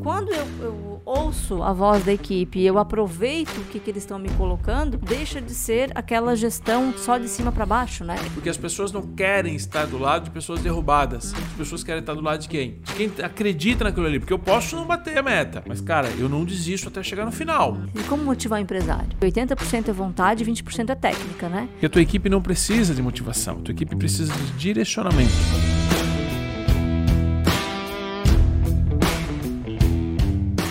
Quando eu, eu ouço a voz da equipe e eu aproveito o que, que eles estão me colocando, deixa de ser aquela gestão só de cima para baixo, né? Porque as pessoas não querem estar do lado de pessoas derrubadas. As pessoas querem estar do lado de quem? De quem acredita naquilo ali. Porque eu posso não bater a meta. Mas, cara, eu não desisto até chegar no final. E como motivar o empresário? 80% é vontade e 20% é técnica, né? Porque a tua equipe não precisa de motivação. A tua equipe precisa de direcionamento.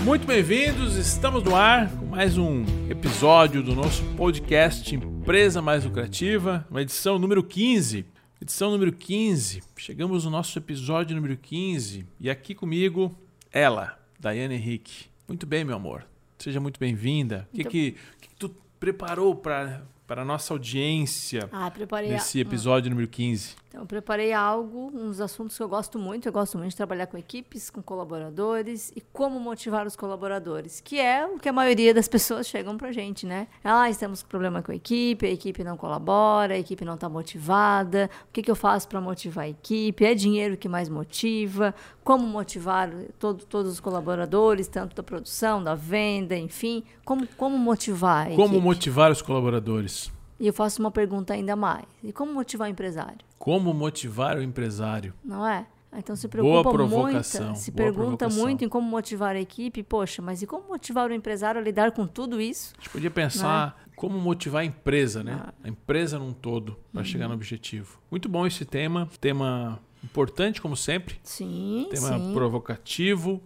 Muito bem-vindos, estamos no ar com mais um episódio do nosso podcast Empresa Mais Lucrativa, uma edição número 15. Edição número 15, chegamos no nosso episódio número 15 e aqui comigo ela, Daiane Henrique. Muito bem, meu amor, seja muito bem-vinda. O que, que, que tu preparou para para a nossa audiência ah, nesse episódio número 15? Então, eu preparei algo, uns assuntos que eu gosto muito. Eu gosto muito de trabalhar com equipes, com colaboradores e como motivar os colaboradores, que é o que a maioria das pessoas chegam pra gente, né? Ah, estamos com problema com a equipe, a equipe não colabora, a equipe não está motivada. O que, que eu faço para motivar a equipe? É dinheiro que mais motiva? Como motivar todo, todos os colaboradores, tanto da produção, da venda, enfim? Como, como motivar a Como equipe? motivar os colaboradores? E eu faço uma pergunta ainda mais. E como motivar o empresário? Como motivar o empresário? Não é? Então se preocupa boa provocação, muito, se pergunta provocação. muito em como motivar a equipe. Poxa, mas e como motivar o empresário a lidar com tudo isso? A gente podia pensar é? como motivar a empresa, né? Ah. A empresa num todo para uhum. chegar no objetivo. Muito bom esse tema, tema importante como sempre. Sim, tema sim. provocativo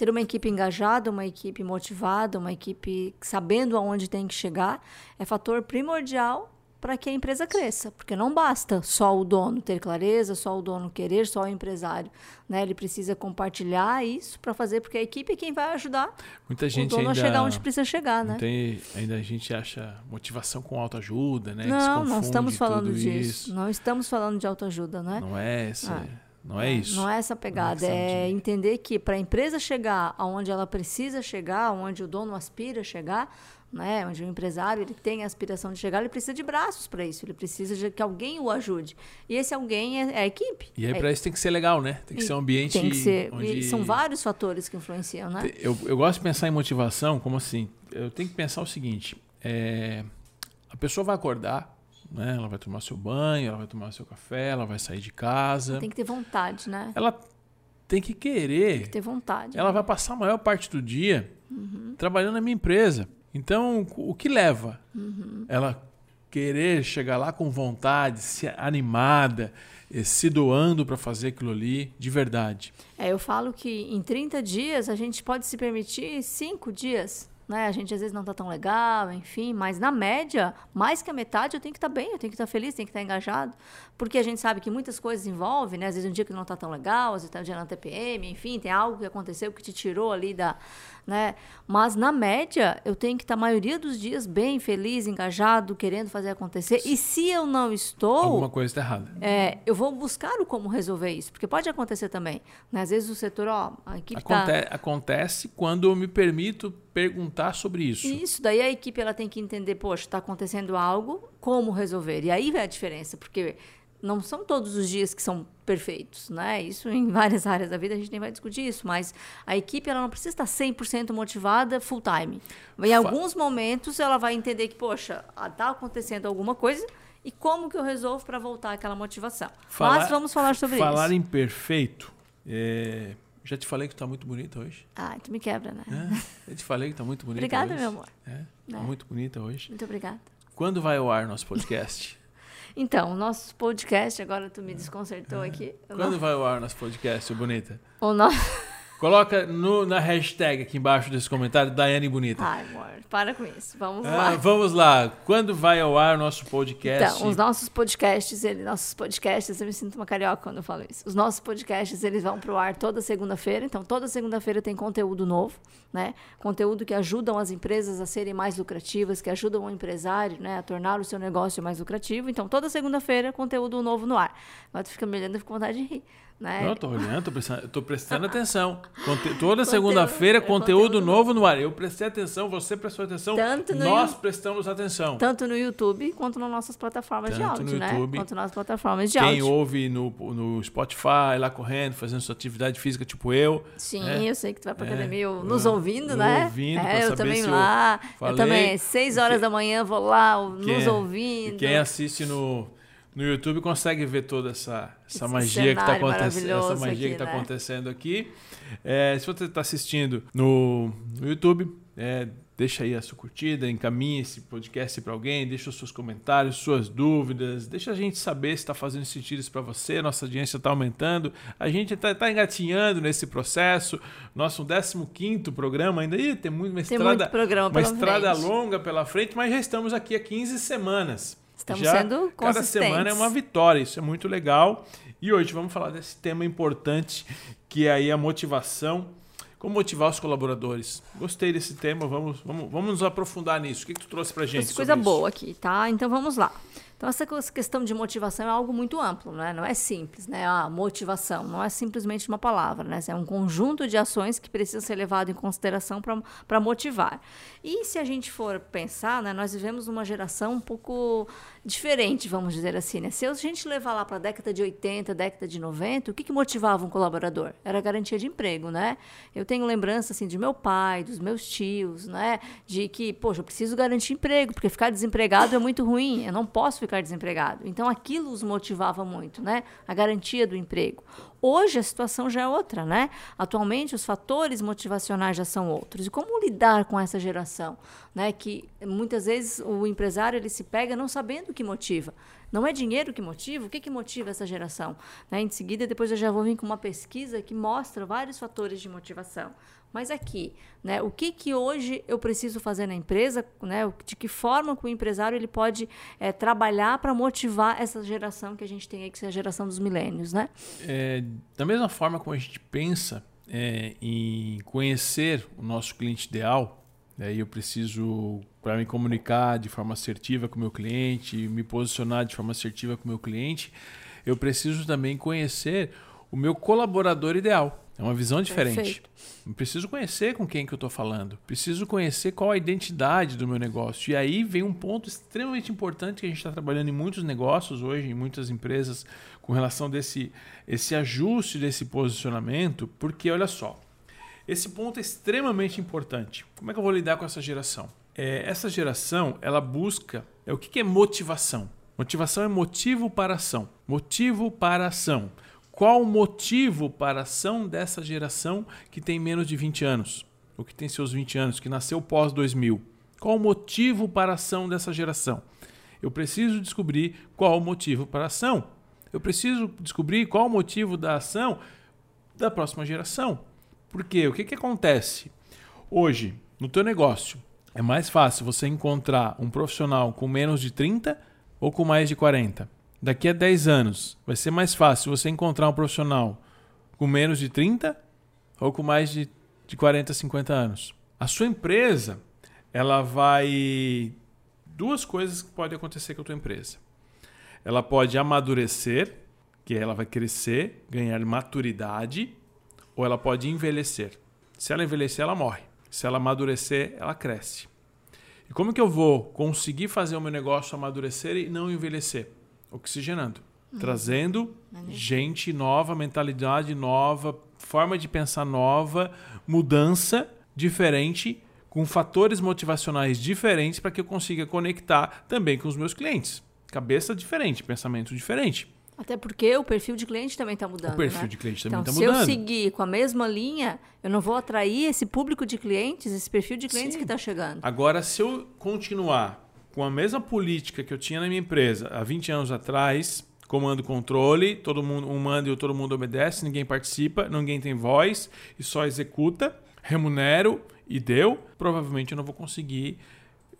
ter uma equipe engajada, uma equipe motivada, uma equipe sabendo aonde tem que chegar, é fator primordial para que a empresa cresça, porque não basta só o dono ter clareza, só o dono querer, só o empresário, né? Ele precisa compartilhar isso para fazer, porque a equipe é quem vai ajudar Muita gente o dono ainda, a chegar onde precisa chegar, né? Tem, ainda a gente acha motivação com autoajuda, né? Não, não estamos falando disso. Isso. Não estamos falando de autoajuda, né? Não é essa. Ah. Não é, é isso. Não é essa pegada. É, é entender que para a empresa chegar aonde ela precisa chegar, aonde o dono aspira a chegar, né, onde o empresário ele tem a aspiração de chegar, ele precisa de braços para isso. Ele precisa de que alguém o ajude. E esse alguém é, é a equipe. E aí é. para isso tem que ser legal, né? Tem que ser um ambiente. Tem que ser. Onde... são vários fatores que influenciam, né? Eu, eu gosto de pensar em motivação como assim. Eu tenho que pensar o seguinte: é, a pessoa vai acordar né? Ela vai tomar seu banho, ela vai tomar seu café, ela vai sair de casa. Tem que ter vontade, né? Ela tem que querer. Tem que ter vontade. Ela né? vai passar a maior parte do dia uhum. trabalhando na minha empresa. Então, o que leva uhum. ela querer chegar lá com vontade, se animada, eh, se doando para fazer aquilo ali de verdade? É, eu falo que em 30 dias a gente pode se permitir 5 dias né? A gente às vezes não tá tão legal, enfim, mas na média, mais que a metade eu tenho que estar tá bem, eu tenho que estar tá feliz, tenho que estar tá engajado, porque a gente sabe que muitas coisas envolvem, né? Às vezes um dia que não tá tão legal, às vezes tá um dia na TPM, enfim, tem algo que aconteceu que te tirou ali da, né? Mas na média, eu tenho que estar a maioria dos dias bem, feliz, engajado, querendo fazer acontecer. E se eu não estou, alguma coisa está errada. É, eu vou buscar o como resolver isso, porque pode acontecer também. Né? Às vezes o setor, ó, a equipe Aconte tá... acontece quando eu me permito perguntar sobre isso. Isso, daí a equipe ela tem que entender, poxa, está acontecendo algo, como resolver? E aí vem a diferença, porque não são todos os dias que são perfeitos, né? Isso em várias áreas da vida a gente nem vai discutir isso, mas a equipe ela não precisa estar 100% motivada full time. Em alguns momentos ela vai entender que, poxa, está acontecendo alguma coisa e como que eu resolvo para voltar aquela motivação. Falar, mas vamos falar sobre falar isso. Falar em perfeito, é... já te falei que está muito bonita hoje. Ah, tu me quebra, né? É, eu te falei que está muito bonita obrigada, hoje. Obrigada, meu amor. É, tá é. muito bonita hoje. Muito obrigada. Quando vai ao ar nosso podcast? Então, o nosso podcast, agora tu me desconcertou aqui. Quando vai ao ar nosso podcast, bonita? O nosso. Coloca no, na hashtag aqui embaixo desse comentário, Daiane Bonita. Ai, amor, para com isso. Vamos ah, lá. Vamos lá. Quando vai ao ar o nosso podcast? Então, os nossos podcasts, ele, nossos podcasts, eu me sinto uma carioca quando eu falo isso. Os nossos podcasts, eles vão pro ar toda segunda-feira. Então, toda segunda-feira tem conteúdo novo, né? Conteúdo que ajudam as empresas a serem mais lucrativas, que ajudam o empresário, né, a tornar o seu negócio mais lucrativo. Então, toda segunda-feira, conteúdo novo no ar. Agora tu fica me olhando e fico com vontade de rir. Né? Eu tô olhando, tô prestando, tô prestando atenção. Conte toda segunda-feira, é conteúdo, conteúdo, novo no ar. Eu prestei atenção, você prestou atenção, nós prestamos atenção. Tanto no YouTube quanto nas nossas plataformas Tanto de áudio, no né? YouTube, Quanto nas plataformas de quem áudio. Quem ouve no, no Spotify, lá correndo, fazendo sua atividade física, tipo eu. Sim, né? eu sei que tu vai pra é, academia nos ouvindo, né? Ouvindo, é, eu também lá. Eu, falei, eu também, seis horas da manhã vou lá, nos ouvindo. E quem assiste no no YouTube consegue ver toda essa, essa magia que está acontecendo, essa magia aqui, que está né? acontecendo aqui. É, se você está assistindo no, no YouTube, é, deixa aí a sua curtida, encaminhe esse podcast para alguém, deixa os seus comentários, suas dúvidas, deixa a gente saber se está fazendo sentido isso para você. Nossa audiência está aumentando, a gente está tá engatinhando nesse processo. Nosso 15 programa ainda Ih, tem muito uma tem estrada, muito programa uma estrada longa pela frente, mas já estamos aqui há 15 semanas. Estamos Já sendo Cada semana é uma vitória, isso é muito legal. E hoje vamos falar desse tema importante que é aí a motivação. Como motivar os colaboradores? Gostei desse tema, vamos, vamos, vamos nos aprofundar nisso. O que, que tu trouxe pra gente? Coisa isso? boa aqui, tá? Então vamos lá. Então, essa questão de motivação é algo muito amplo, né? não é simples. Né? A motivação não é simplesmente uma palavra, né? é um conjunto de ações que precisa ser levado em consideração para motivar. E se a gente for pensar, né, nós vivemos uma geração um pouco diferente, vamos dizer assim. Né? Se a gente levar lá para a década de 80, década de 90, o que, que motivava um colaborador? Era garantia de emprego. Né? Eu tenho lembrança assim, de meu pai, dos meus tios, né? de que, poxa, eu preciso garantir emprego, porque ficar desempregado é muito ruim, eu não posso ficar desempregado. Então aquilo os motivava muito, né? A garantia do emprego. Hoje a situação já é outra, né? Atualmente os fatores motivacionais já são outros. E como lidar com essa geração, né? Que muitas vezes o empresário ele se pega não sabendo o que motiva. Não é dinheiro que motiva? O que, que motiva essa geração? Né? Em seguida, depois eu já vou vir com uma pesquisa que mostra vários fatores de motivação. Mas aqui, né, o que, que hoje eu preciso fazer na empresa, né, de que forma que o empresário ele pode é, trabalhar para motivar essa geração que a gente tem aí, que é a geração dos milênios, né? É, da mesma forma como a gente pensa é, em conhecer o nosso cliente ideal, aí eu preciso, para me comunicar de forma assertiva com o meu cliente, me posicionar de forma assertiva com o meu cliente, eu preciso também conhecer o meu colaborador ideal. É uma visão diferente. Perfeito. Preciso conhecer com quem que eu estou falando. Preciso conhecer qual a identidade do meu negócio. E aí vem um ponto extremamente importante que a gente está trabalhando em muitos negócios hoje, em muitas empresas, com relação desse esse ajuste desse posicionamento, porque olha só, esse ponto é extremamente importante. Como é que eu vou lidar com essa geração? É, essa geração, ela busca. É, o que, que é motivação? Motivação é motivo para ação. Motivo para ação. Qual o motivo para ação dessa geração que tem menos de 20 anos? Ou que tem seus 20 anos, que nasceu pós 2000? Qual o motivo para ação dessa geração? Eu preciso descobrir qual o motivo para ação. Eu preciso descobrir qual o motivo da ação da próxima geração. Por quê? O que, que acontece? Hoje, no teu negócio, é mais fácil você encontrar um profissional com menos de 30 ou com mais de 40? daqui a 10 anos, vai ser mais fácil você encontrar um profissional com menos de 30 ou com mais de, de 40, 50 anos. A sua empresa, ela vai. Duas coisas que podem acontecer com a tua empresa. Ela pode amadurecer, que ela vai crescer, ganhar maturidade, ou ela pode envelhecer. Se ela envelhecer, ela morre. Se ela amadurecer, ela cresce. E como que eu vou conseguir fazer o meu negócio amadurecer e não envelhecer? oxigenando, uhum. trazendo gente nova, mentalidade nova, forma de pensar nova, mudança diferente, com fatores motivacionais diferentes para que eu consiga conectar também com os meus clientes. Cabeça diferente, pensamento diferente. Até porque o perfil de cliente também está mudando. O perfil né? de cliente também está então, mudando. Se eu seguir com a mesma linha, eu não vou atrair esse público de clientes, esse perfil de clientes Sim. que está chegando. Agora, se eu continuar com a mesma política que eu tinha na minha empresa há 20 anos atrás, comando controle, todo mundo um manda e todo mundo obedece, ninguém participa, ninguém tem voz e só executa, remunero e deu, provavelmente eu não vou conseguir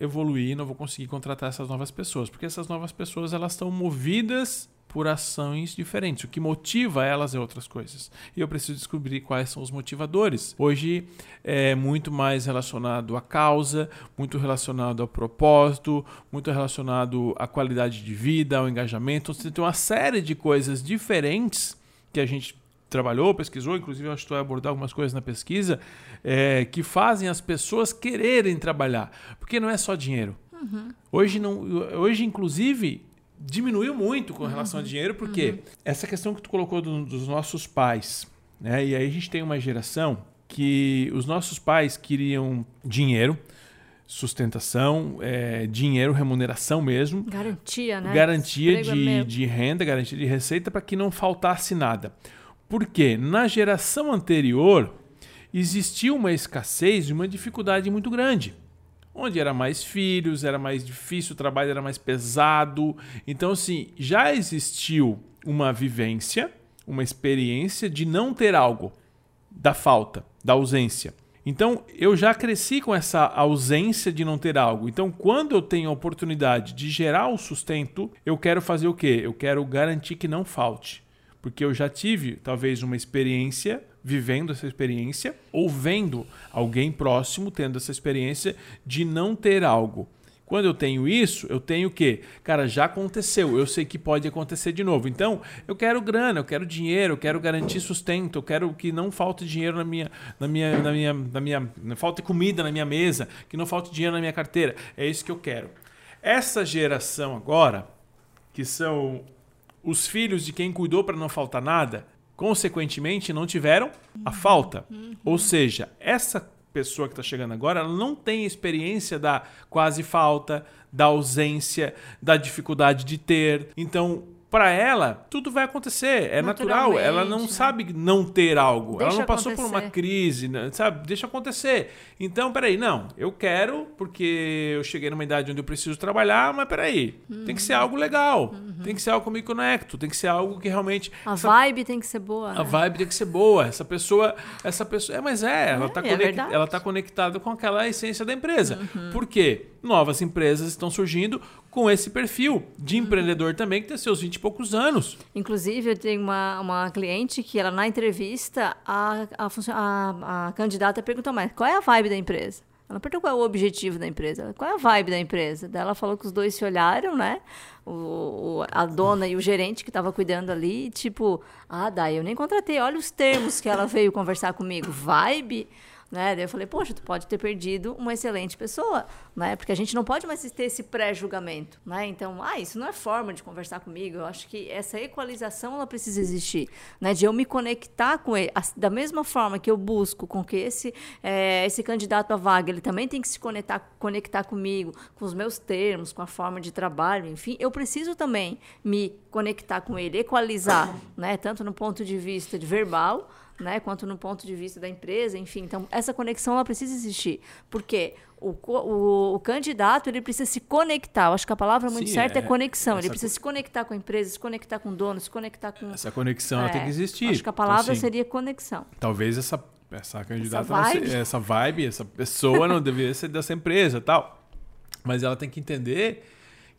evoluir, não vou conseguir contratar essas novas pessoas, porque essas novas pessoas elas estão movidas por ações diferentes. O que motiva elas é outras coisas. E eu preciso descobrir quais são os motivadores. Hoje é muito mais relacionado à causa, muito relacionado ao propósito, muito relacionado à qualidade de vida, ao engajamento. Então, tem uma série de coisas diferentes que a gente trabalhou, pesquisou, inclusive eu acho que tu vai abordar algumas coisas na pesquisa, é, que fazem as pessoas quererem trabalhar. Porque não é só dinheiro. Uhum. Hoje, não, hoje, inclusive, diminuiu muito com relação uhum. a dinheiro, porque uhum. essa questão que tu colocou do, dos nossos pais, né? E aí a gente tem uma geração que os nossos pais queriam dinheiro, sustentação, é, dinheiro, remuneração mesmo. Garantia, né? Garantia de, de renda, garantia de receita para que não faltasse nada. Porque na geração anterior existia uma escassez e uma dificuldade muito grande. Onde era mais filhos, era mais difícil, o trabalho era mais pesado. Então, assim, já existiu uma vivência, uma experiência de não ter algo, da falta, da ausência. Então, eu já cresci com essa ausência de não ter algo. Então, quando eu tenho a oportunidade de gerar o sustento, eu quero fazer o quê? Eu quero garantir que não falte porque eu já tive talvez uma experiência vivendo essa experiência ou vendo alguém próximo tendo essa experiência de não ter algo. Quando eu tenho isso, eu tenho o quê? Cara, já aconteceu, eu sei que pode acontecer de novo. Então, eu quero grana, eu quero dinheiro, eu quero garantir sustento, eu quero que não falte dinheiro na minha, na minha, na minha, na minha, não falte comida na minha mesa, que não falte dinheiro na minha carteira. É isso que eu quero. Essa geração agora, que são os filhos de quem cuidou para não faltar nada, consequentemente, não tiveram a falta. Ou seja, essa pessoa que está chegando agora, ela não tem experiência da quase falta, da ausência, da dificuldade de ter. Então, para ela, tudo vai acontecer. É natural. Ela não né? sabe não ter algo. Deixa ela não passou acontecer. por uma crise, né? sabe? Deixa acontecer. Então, peraí, não. Eu quero, porque eu cheguei numa idade onde eu preciso trabalhar, mas peraí. Uhum. Tem que ser algo legal. Uhum. Tem que ser algo que eu me conecto. Tem que ser algo que realmente. A essa... vibe tem que ser boa. A né? vibe tem que ser boa. Essa pessoa. Essa pessoa. É, mas é, ela, é, tá, é conect... ela tá conectada com aquela essência da empresa. Uhum. Por quê? Novas empresas estão surgindo com esse perfil de uhum. empreendedor também, que tem seus 20 e poucos anos. Inclusive, eu tenho uma, uma cliente que ela, na entrevista, a, a, a, a candidata perguntou mais, qual é a vibe da empresa? Ela perguntou qual é o objetivo da empresa, qual é a vibe da empresa. Daí ela falou que os dois se olharam, né? O, o a dona e o gerente que estava cuidando ali, tipo, ah, daí eu nem contratei, olha os termos que ela veio conversar comigo. Vibe? Né? Daí eu falei, poxa, tu pode ter perdido uma excelente pessoa, né? Porque a gente não pode mais ter esse pré-julgamento, né? Então, ah, isso não é forma de conversar comigo. Eu acho que essa equalização ela precisa existir, né? De eu me conectar com ele, da mesma forma que eu busco com que esse é, esse candidato à vaga ele também tem que se conectar conectar comigo, com os meus termos, com a forma de trabalho, enfim, eu preciso também me conectar com ele, equalizar, né? Tanto no ponto de vista de verbal né, quanto no ponto de vista da empresa, enfim. Então, essa conexão ela precisa existir. Porque o, o, o candidato ele precisa se conectar. Eu acho que a palavra muito Sim, certa é, é conexão. Ele precisa co... se conectar com a empresa, se conectar com o dono, se conectar com. Essa conexão é, tem que existir. Acho que a palavra então, assim, seria conexão. Talvez essa, essa candidata, essa vibe, essa, vibe essa pessoa não deveria ser dessa empresa tal. Mas ela tem que entender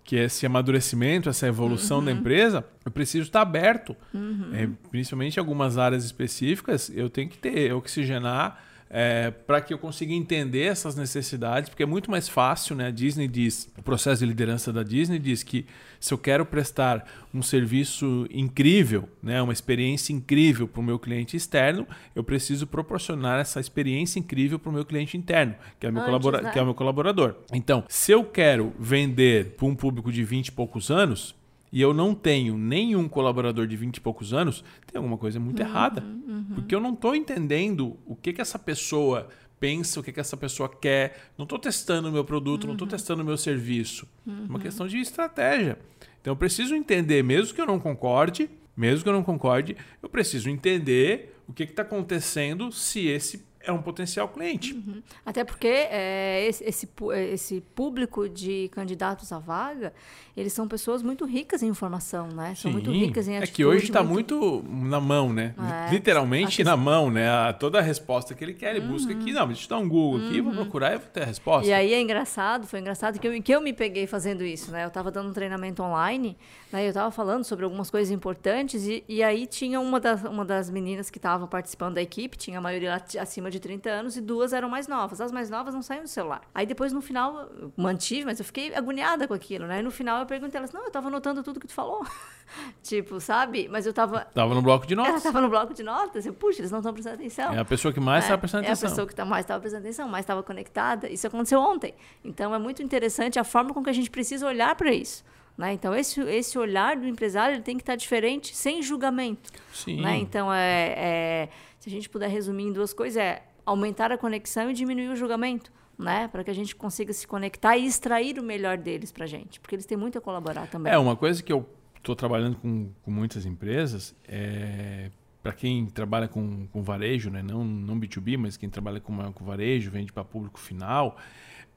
que esse amadurecimento, essa evolução uhum. da empresa, eu preciso estar aberto. Uhum. É, principalmente em algumas áreas específicas, eu tenho que ter, oxigenar é, para que eu consiga entender essas necessidades, porque é muito mais fácil, né? A Disney diz, o processo de liderança da Disney diz que se eu quero prestar um serviço incrível, né, uma experiência incrível para o meu cliente externo, eu preciso proporcionar essa experiência incrível para o meu cliente interno, que é, meu Antes, né? que é o meu colaborador. Então, se eu quero vender para um público de 20 e poucos anos, e eu não tenho nenhum colaborador de 20 e poucos anos, tem alguma coisa muito uhum, errada. Uhum. Porque eu não estou entendendo o que, que essa pessoa pensa, o que, que essa pessoa quer. Não estou testando o meu produto, uhum. não estou testando o meu serviço. É uma uhum. questão de estratégia. Então eu preciso entender, mesmo que eu não concorde, mesmo que eu não concorde, eu preciso entender o que está acontecendo se esse é um potencial cliente. Uhum. Até porque é, esse, esse, esse, público de candidatos à vaga, eles são pessoas muito ricas em informação, né? São Sim. muito ricas em atitude. É que hoje está muito... muito... na mão, né? É, Literalmente na mão, né? A, toda a resposta que ele quer, ele uhum. busca aqui. Não, deixa eu dar um Google aqui, vou uhum. procurar e vou ter a resposta. E aí é engraçado, foi engraçado que eu, que eu me peguei fazendo isso, né? Eu estava dando um treinamento online, né? Eu estava falando sobre algumas coisas importantes e, e aí tinha uma das, uma das meninas que estava participando da equipe, tinha a maioria acima de 30 anos e duas eram mais novas. As mais novas não saíam do celular. Aí depois, no final, eu mantive, mas eu fiquei agoniada com aquilo, né? E no final eu perguntei elas, não, eu tava anotando tudo que tu falou. tipo, sabe? Mas eu tava... Tava no bloco de notas. Ela tava no bloco de notas. Eu, puxa, eles não estão prestando atenção. É a pessoa que mais estava prestando é atenção. É a pessoa que tá mais estava prestando atenção, mais estava conectada. Isso aconteceu ontem. Então, é muito interessante a forma com que a gente precisa olhar para isso. Né? Então, esse, esse olhar do empresário ele tem que estar diferente, sem julgamento. Sim. Né? Então, é, é, se a gente puder resumir em duas coisas, é aumentar a conexão e diminuir o julgamento. Né? Para que a gente consiga se conectar e extrair o melhor deles para a gente. Porque eles têm muito a colaborar também. É, uma coisa que eu estou trabalhando com, com muitas empresas é para quem trabalha com, com varejo, né? não, não B2B, mas quem trabalha com, com varejo, vende para público final,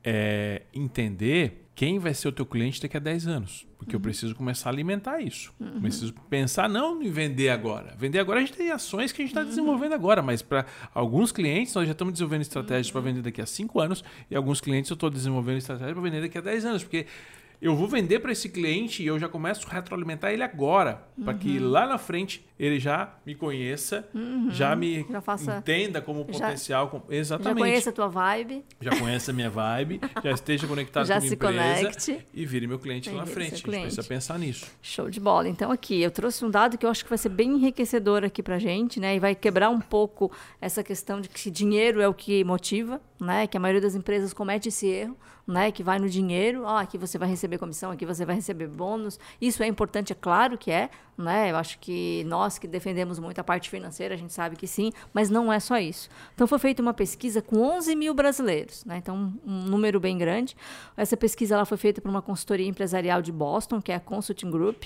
é entender quem vai ser o teu cliente daqui a 10 anos. Porque uhum. eu preciso começar a alimentar isso. Uhum. Preciso pensar não em vender agora. Vender agora a gente tem ações que a gente está uhum. desenvolvendo agora, mas para alguns clientes nós já estamos desenvolvendo estratégias para vender daqui a 5 anos e alguns clientes eu estou desenvolvendo estratégias para vender daqui a 10 anos. Porque eu vou vender para esse cliente e eu já começo a retroalimentar ele agora, uhum. para que lá na frente ele já me conheça, uhum. já me já faça, entenda como já, potencial. Com, exatamente. Já conheça a tua vibe. Já conheça a minha vibe, já esteja conectado já com a minha empresa conecte. e vire meu cliente lá na frente. A gente precisa pensar nisso. Show de bola. Então aqui, eu trouxe um dado que eu acho que vai ser bem enriquecedor aqui para gente, né? E vai quebrar um pouco essa questão de que dinheiro é o que motiva, né? Que a maioria das empresas comete esse erro né, que vai no dinheiro, ó, aqui você vai receber comissão, aqui você vai receber bônus. Isso é importante, é claro que é, né? Eu acho que nós que defendemos muito a parte financeira, a gente sabe que sim, mas não é só isso. Então foi feita uma pesquisa com 11 mil brasileiros, né? Então um número bem grande. Essa pesquisa ela foi feita por uma consultoria empresarial de Boston, que é a Consulting Group,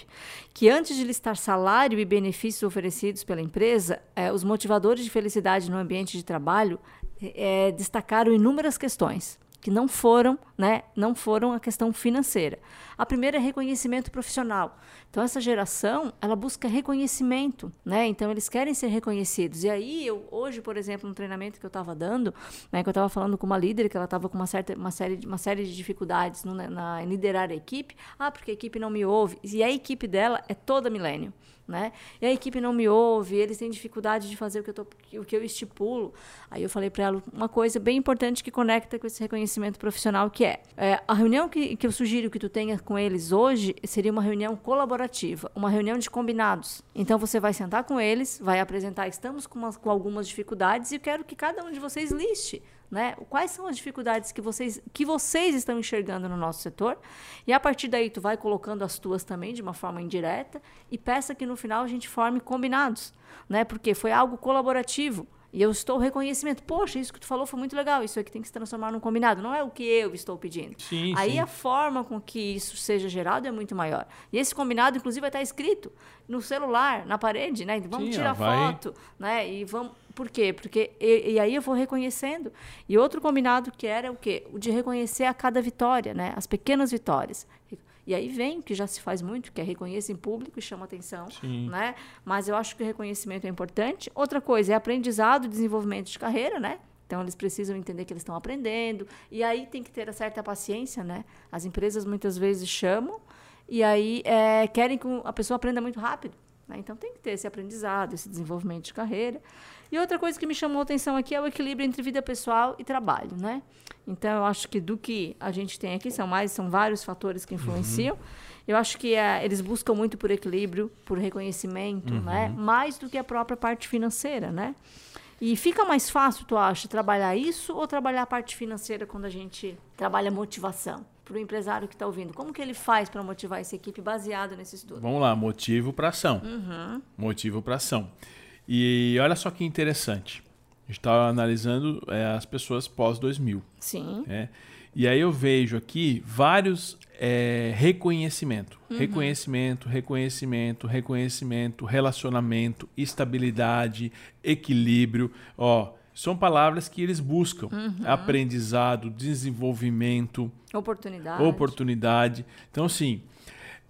que antes de listar salário e benefícios oferecidos pela empresa, é, os motivadores de felicidade no ambiente de trabalho é, destacaram inúmeras questões que não foram, né, não foram a questão financeira. A primeira é reconhecimento profissional. Então essa geração, ela busca reconhecimento, né? Então eles querem ser reconhecidos. E aí eu hoje, por exemplo, no treinamento que eu estava dando, né, que eu estava falando com uma líder que ela estava com uma certa uma série uma série de dificuldades no, na, liderar a equipe. Ah, porque a equipe não me ouve. E a equipe dela é toda milênio né? E a equipe não me ouve, eles têm dificuldade de fazer o que eu, tô, o que eu estipulo. Aí eu falei para ela uma coisa bem importante que conecta com esse reconhecimento profissional, que é, é a reunião que, que eu sugiro que tu tenha com eles hoje seria uma reunião colaborativa, uma reunião de combinados. Então você vai sentar com eles, vai apresentar, estamos com, uma, com algumas dificuldades e eu quero que cada um de vocês liste né? Quais são as dificuldades que vocês, que vocês estão enxergando no nosso setor? E a partir daí, tu vai colocando as tuas também de uma forma indireta e peça que no final a gente forme combinados, né? Porque foi algo colaborativo. E eu estou reconhecimento. Poxa, isso que tu falou foi muito legal. Isso aqui tem que se transformar num combinado. Não é o que eu estou pedindo. Sim, Aí sim. a forma com que isso seja gerado é muito maior. E esse combinado, inclusive, vai estar escrito no celular, na parede, né? Vamos sim, tirar foto, né? E vamos por quê? Porque e, e, aí eu vou reconhecendo. E outro combinado que era o quê? O de reconhecer a cada vitória, né? As pequenas vitórias. E aí vem o que já se faz muito, que é reconhecer em público e chama atenção, Sim. né? Mas eu acho que o reconhecimento é importante. Outra coisa é aprendizado, desenvolvimento de carreira, né? Então eles precisam entender que eles estão aprendendo e aí tem que ter a certa paciência, né? As empresas muitas vezes chamam e aí é, querem que a pessoa aprenda muito rápido. Né? Então tem que ter esse aprendizado, esse desenvolvimento de carreira. E outra coisa que me chamou a atenção aqui é o equilíbrio entre vida pessoal e trabalho, né? Então eu acho que do que a gente tem aqui são mais, são vários fatores que influenciam. Uhum. Eu acho que é, eles buscam muito por equilíbrio, por reconhecimento, uhum. né? Mais do que a própria parte financeira, né? E fica mais fácil, tu acha, trabalhar isso ou trabalhar a parte financeira quando a gente trabalha motivação? Para o empresário que está ouvindo, como que ele faz para motivar essa equipe baseado nesse estudo? Vamos lá, motivo para ação. Uhum. Motivo para ação. E olha só que interessante. A gente estava analisando é, as pessoas pós-2000. Sim. É, e aí eu vejo aqui vários é, reconhecimento. Uhum. Reconhecimento, reconhecimento, reconhecimento, relacionamento, estabilidade, equilíbrio. Ó, são palavras que eles buscam. Uhum. Aprendizado, desenvolvimento. Oportunidade. Oportunidade. Então, assim,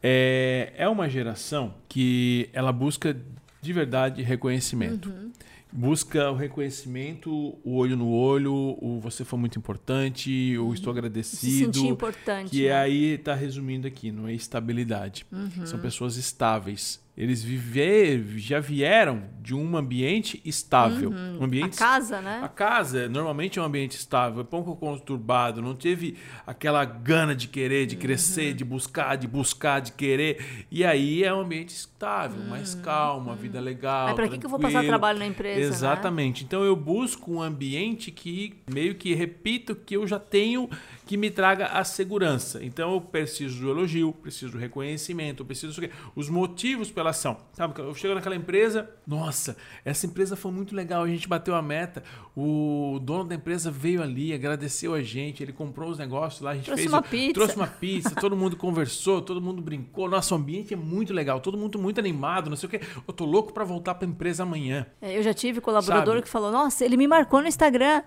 é, é uma geração que ela busca de verdade reconhecimento. Uhum. Busca o reconhecimento, o olho no olho, o você foi muito importante, o estou uhum. agradecido. Se sentir importante. Que né? aí está resumindo aqui, não é estabilidade. Uhum. São pessoas estáveis. Eles viver, já vieram de um ambiente estável. Uhum. Um ambiente, a casa, né? A casa normalmente é um ambiente estável, é pouco conturbado, não teve aquela gana de querer, de crescer, uhum. de buscar, de buscar, de querer. E aí é um ambiente estável, uhum. mais calmo, uma vida legal. Mas para que, que eu vou passar trabalho na empresa? Né? Exatamente. Né? Então eu busco um ambiente que meio que repito que eu já tenho que me traga a segurança. Então eu preciso do elogio, preciso do reconhecimento, preciso os motivos pela ação. Sabe, eu chego naquela empresa, nossa, essa empresa foi muito legal, a gente bateu a meta, o dono da empresa veio ali, agradeceu a gente, ele comprou os negócios lá, a gente trouxe fez, uma pizza. trouxe uma pizza, todo mundo conversou, todo mundo brincou, nosso ambiente é muito legal, todo mundo muito animado, não sei o que. Eu tô louco para voltar para a empresa amanhã. É, eu já tive colaborador Sabe? que falou: "Nossa, ele me marcou no Instagram".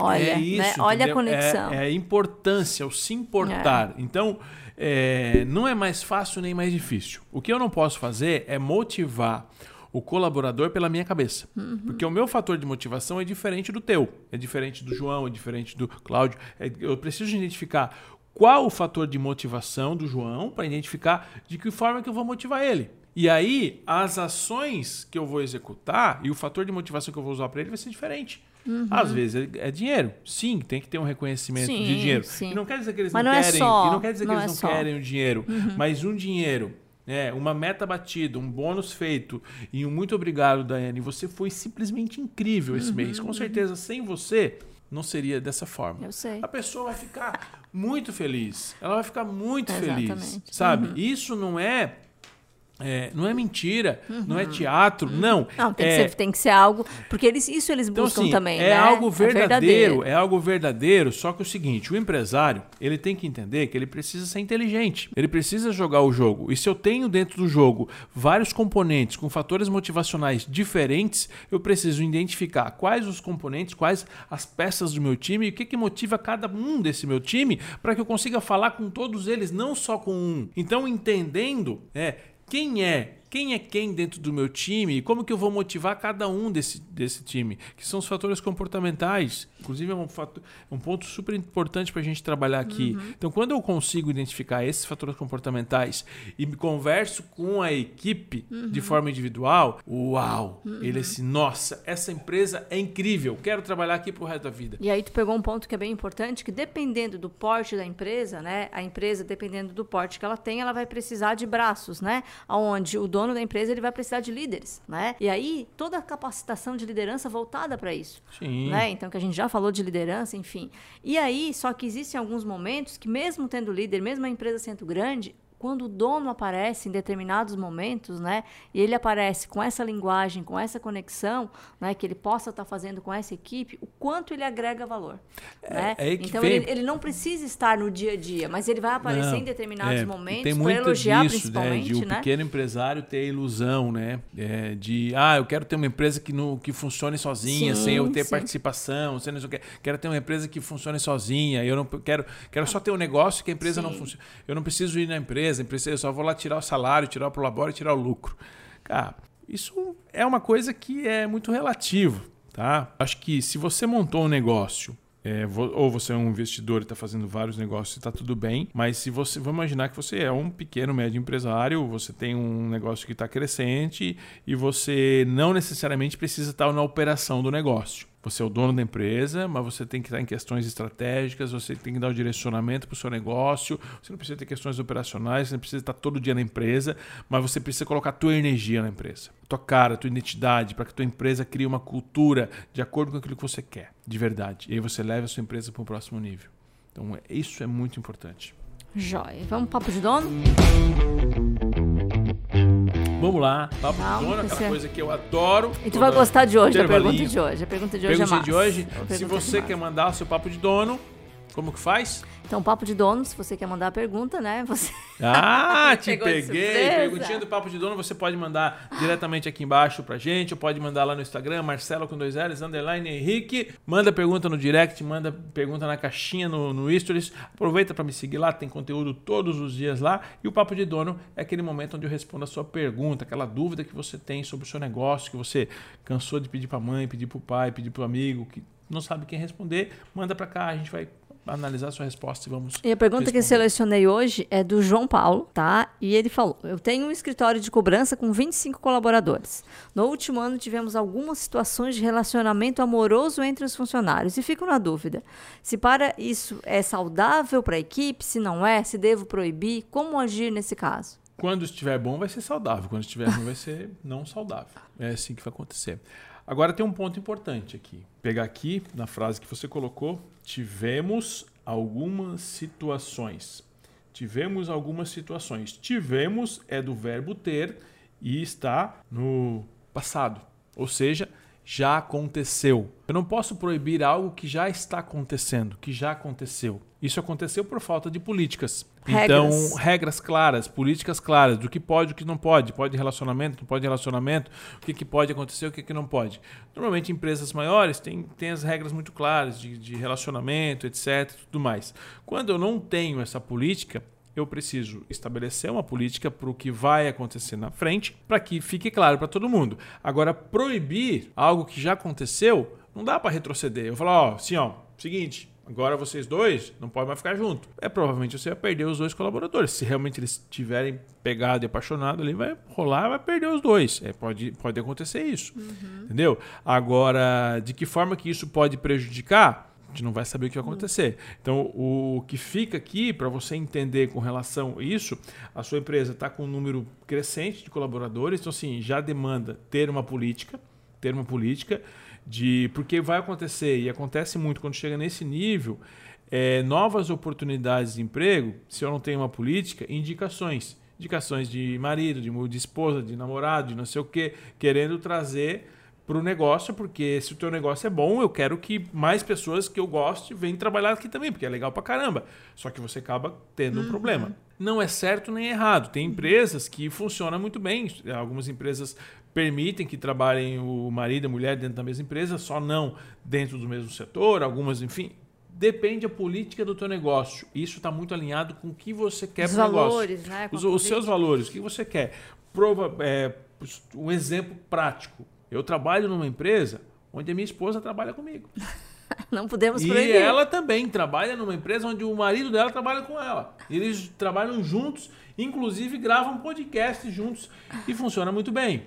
Olha, é isso, né? olha a conexão. É, é, a importância, o se importar. É. Então, é, não é mais fácil nem mais difícil. O que eu não posso fazer é motivar o colaborador pela minha cabeça. Uhum. Porque o meu fator de motivação é diferente do teu, é diferente do João, é diferente do Cláudio. É, eu preciso identificar qual o fator de motivação do João para identificar de que forma que eu vou motivar ele. E aí, as ações que eu vou executar e o fator de motivação que eu vou usar para ele vai ser diferente. Uhum. Às vezes é, é dinheiro. Sim, tem que ter um reconhecimento sim, de dinheiro. Sim. E não quer dizer que eles não, não é querem. Só, não quer dizer que eles é não só. querem o dinheiro. Uhum. Mas um dinheiro é, uma meta batida, um bônus feito e um muito obrigado, Daiane. Você foi simplesmente incrível esse uhum, mês. Com certeza, sem você, não seria dessa forma. Eu sei. A pessoa vai ficar muito feliz. Ela vai ficar muito Exatamente. feliz. Sabe? Uhum. Isso não é é, não é mentira, uhum. não é uhum. teatro, uhum. não. Não, tem, é... que ser, tem que ser algo. Porque eles, isso eles então, buscam assim, também. É né? algo verdadeiro, é verdadeiro, é algo verdadeiro. Só que é o seguinte: o empresário ele tem que entender que ele precisa ser inteligente. Ele precisa jogar o jogo. E se eu tenho dentro do jogo vários componentes com fatores motivacionais diferentes, eu preciso identificar quais os componentes, quais as peças do meu time e o que, que motiva cada um desse meu time para que eu consiga falar com todos eles, não só com um. Então, entendendo, é quem é? Quem é quem dentro do meu time? E como que eu vou motivar cada um desse, desse time, que são os fatores comportamentais. Inclusive, é um, fator, um ponto super importante para a gente trabalhar aqui. Uhum. Então, quando eu consigo identificar esses fatores comportamentais e me converso com a equipe uhum. de forma individual, uau! Uhum. Ele é assim, nossa, essa empresa é incrível, quero trabalhar aqui pro resto da vida. E aí tu pegou um ponto que é bem importante, que dependendo do porte da empresa, né? A empresa, dependendo do porte que ela tem, ela vai precisar de braços, né? Onde o dono da empresa ele vai precisar de líderes, né? E aí toda a capacitação de liderança voltada para isso, Sim. né? Então que a gente já falou de liderança, enfim. E aí só que existem alguns momentos que mesmo tendo líder, mesmo a empresa sendo grande, quando o dono aparece em determinados momentos, né, e ele aparece com essa linguagem, com essa conexão, né, que ele possa estar tá fazendo com essa equipe, o quanto ele agrega valor. É, né? é então vem... ele, ele, não precisa estar no dia a dia, mas ele vai aparecer não, em determinados é, momentos para elogiar disso, principalmente, né, de o né? pequeno empresário ter a ilusão, né, é, de ah, eu quero ter uma empresa que no, que funcione sozinha, sim, sem eu ter sim. participação, sem que. quero ter uma empresa que funcione sozinha, eu não quero quero só ter um negócio que a empresa sim. não funciona. Eu não preciso ir na empresa empresa, eu só vou lá tirar o salário, tirar o prolabore, tirar o lucro. Cara, isso é uma coisa que é muito relativo, tá? Acho que se você montou um negócio é, ou você é um investidor e está fazendo vários negócios e está tudo bem, mas se você vamos imaginar que você é um pequeno médio empresário, você tem um negócio que está crescente e você não necessariamente precisa estar na operação do negócio. Você é o dono da empresa, mas você tem que estar em questões estratégicas, você tem que dar o direcionamento para o seu negócio, você não precisa ter questões operacionais, você não precisa estar todo dia na empresa, mas você precisa colocar a tua energia na empresa, tua cara, tua identidade, para que a tua empresa crie uma cultura de acordo com aquilo que você quer, de verdade. E aí você leva a sua empresa para um próximo nível. Então, isso é muito importante. Jóia. Vamos papo de dono? Vamos lá, papo Não, de dono, aquela é... coisa que eu adoro. E tu vai gostar de hoje, da pergunta de hoje. A pergunta de hoje pergunta é massa. de hoje, se você quer mandar o seu papo de dono, como que faz? Então, Papo de Dono, se você quer mandar a pergunta, né? Você... Ah, te peguei! Perguntinha do Papo de Dono, você pode mandar diretamente aqui embaixo pra gente, ou pode mandar lá no Instagram, Marcelo com dois L's, underline Henrique. Manda pergunta no direct, manda pergunta na caixinha no, no Stories. Aproveita para me seguir lá, tem conteúdo todos os dias lá. E o Papo de Dono é aquele momento onde eu respondo a sua pergunta, aquela dúvida que você tem sobre o seu negócio, que você cansou de pedir pra mãe, pedir pro pai, pedir pro amigo, que não sabe quem responder, manda para cá, a gente vai analisar a sua resposta e vamos. E a pergunta responder. que selecionei hoje é do João Paulo, tá? E ele falou: Eu tenho um escritório de cobrança com 25 colaboradores. No último ano tivemos algumas situações de relacionamento amoroso entre os funcionários e fico na dúvida se para isso é saudável para a equipe, se não é, se devo proibir, como agir nesse caso. Quando estiver bom, vai ser saudável. Quando estiver ruim, vai ser não saudável. É assim que vai acontecer. Agora tem um ponto importante aqui. Pegar aqui na frase que você colocou, tivemos algumas situações. Tivemos algumas situações. Tivemos é do verbo ter e está no passado. Ou seja, já aconteceu. Eu não posso proibir algo que já está acontecendo, que já aconteceu. Isso aconteceu por falta de políticas. Regras. Então, regras claras, políticas claras do que pode e o que não pode. Pode relacionamento, não pode relacionamento, o que, que pode acontecer, o que, que não pode. Normalmente, empresas maiores têm, têm as regras muito claras de, de relacionamento, etc. tudo mais. Quando eu não tenho essa política, eu preciso estabelecer uma política para o que vai acontecer na frente, para que fique claro para todo mundo. Agora, proibir algo que já aconteceu, não dá para retroceder. Eu falo, ó, assim, ó, seguinte, agora vocês dois não podem mais ficar junto. É provavelmente você vai perder os dois colaboradores. Se realmente eles tiverem pegado e apaixonado ali, vai rolar, vai perder os dois. É, pode, pode acontecer isso. Uhum. Entendeu? Agora, de que forma que isso pode prejudicar? a gente não vai saber o que vai acontecer. Então, o que fica aqui para você entender com relação a isso, a sua empresa está com um número crescente de colaboradores, então assim, já demanda ter uma política, ter uma política de porque vai acontecer e acontece muito quando chega nesse nível, é, novas oportunidades de emprego, se eu não tenho uma política, indicações, indicações de marido, de, de esposa, de namorado, de não sei o que, querendo trazer para o negócio, porque se o teu negócio é bom, eu quero que mais pessoas que eu goste venham trabalhar aqui também, porque é legal para caramba. Só que você acaba tendo uhum. um problema. Não é certo nem errado. Tem empresas que funcionam muito bem. Algumas empresas permitem que trabalhem o marido e a mulher dentro da mesma empresa, só não dentro do mesmo setor. Algumas, enfim, depende a política do teu negócio. Isso está muito alinhado com o que você quer para o negócio. Valores, né? Os, os seus valores, o que você quer. Prova, é, um exemplo prático. Eu trabalho numa empresa onde a minha esposa trabalha comigo. Não podemos proibir. E ela também trabalha numa empresa onde o marido dela trabalha com ela. Eles trabalham juntos, inclusive gravam podcast juntos e funciona muito bem.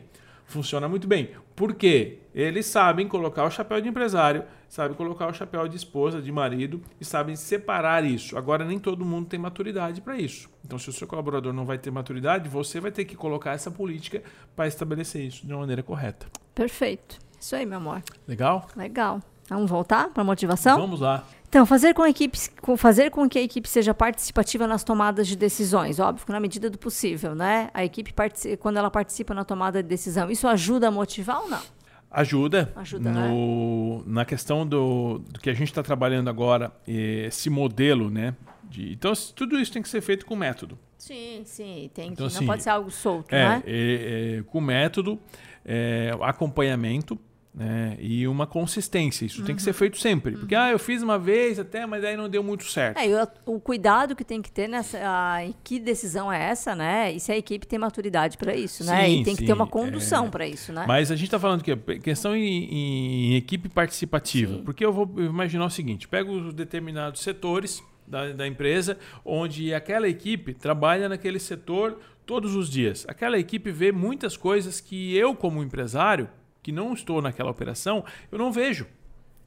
Funciona muito bem. Por quê? Eles sabem colocar o chapéu de empresário, sabem colocar o chapéu de esposa, de marido e sabem separar isso. Agora, nem todo mundo tem maturidade para isso. Então, se o seu colaborador não vai ter maturidade, você vai ter que colocar essa política para estabelecer isso de uma maneira correta. Perfeito. Isso aí, meu amor. Legal? Legal. Vamos voltar para a motivação? Vamos lá. Então, fazer com, a equipe, fazer com que a equipe seja participativa nas tomadas de decisões, óbvio, na medida do possível, né? A equipe, quando ela participa na tomada de decisão, isso ajuda a motivar ou não? Ajuda. Ajuda, no, né? Na questão do, do que a gente está trabalhando agora, esse modelo, né? De, então, tudo isso tem que ser feito com método. Sim, sim. Tem então, que, assim, não pode ser algo solto, é, né? É, é, com método, é, acompanhamento né? e uma consistência. Isso uhum. tem que ser uhum. feito sempre. Porque, uhum. ah, eu fiz uma vez até, mas aí não deu muito certo. É, o, o, cuidado que tem que ter nessa. A, que decisão é essa, né? E se a equipe tem maturidade para isso, né? Sim, e tem sim, que ter uma condução é... para isso, né? Mas a gente está falando que questão em, em, equipe participativa. Sim. Porque eu vou imaginar o seguinte: pego os determinados setores. Da, da empresa, onde aquela equipe trabalha naquele setor todos os dias. Aquela equipe vê muitas coisas que eu, como empresário, que não estou naquela operação, eu não vejo.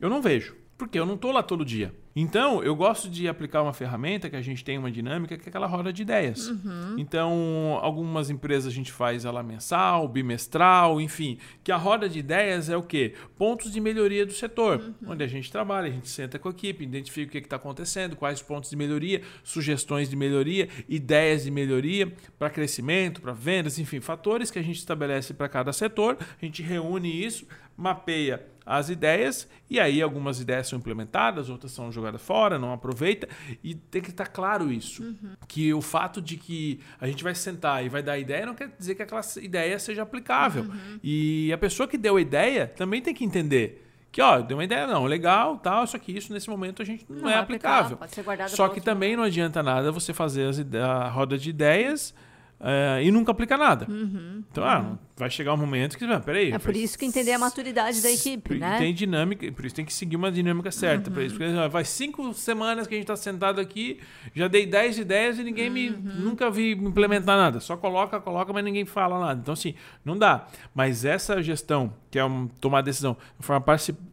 Eu não vejo. Porque eu não estou lá todo dia. Então, eu gosto de aplicar uma ferramenta que a gente tem uma dinâmica, que é aquela roda de ideias. Uhum. Então, algumas empresas a gente faz ela mensal, bimestral, enfim. Que a roda de ideias é o quê? Pontos de melhoria do setor, uhum. onde a gente trabalha, a gente senta com a equipe, identifica o que está acontecendo, quais pontos de melhoria, sugestões de melhoria, ideias de melhoria para crescimento, para vendas, enfim, fatores que a gente estabelece para cada setor. A gente reúne isso, mapeia as ideias e aí algumas ideias são implementadas, outras são jogadas fora, não aproveita e tem que estar claro isso, uhum. que o fato de que a gente vai sentar e vai dar ideia não quer dizer que aquela ideia seja aplicável uhum. e a pessoa que deu a ideia também tem que entender que ó, deu uma ideia não, legal, tal, só que isso nesse momento a gente não, não é aplicável. Só que também não adianta nada você fazer as a roda de ideias uh, e nunca aplicar nada. Uhum. Então, ah, vai chegar um momento que, ah, peraí. É por isso que entender a maturidade da equipe, né? Tem dinâmica, por isso tem que seguir uma dinâmica certa. Uhum. Isso, porque, vai cinco semanas que a gente está sentado aqui, já dei dez ideias e ninguém me. Uhum. Nunca vi implementar nada. Só coloca, coloca, mas ninguém fala nada. Então, assim, não dá. Mas essa gestão, que é um, tomar decisão de forma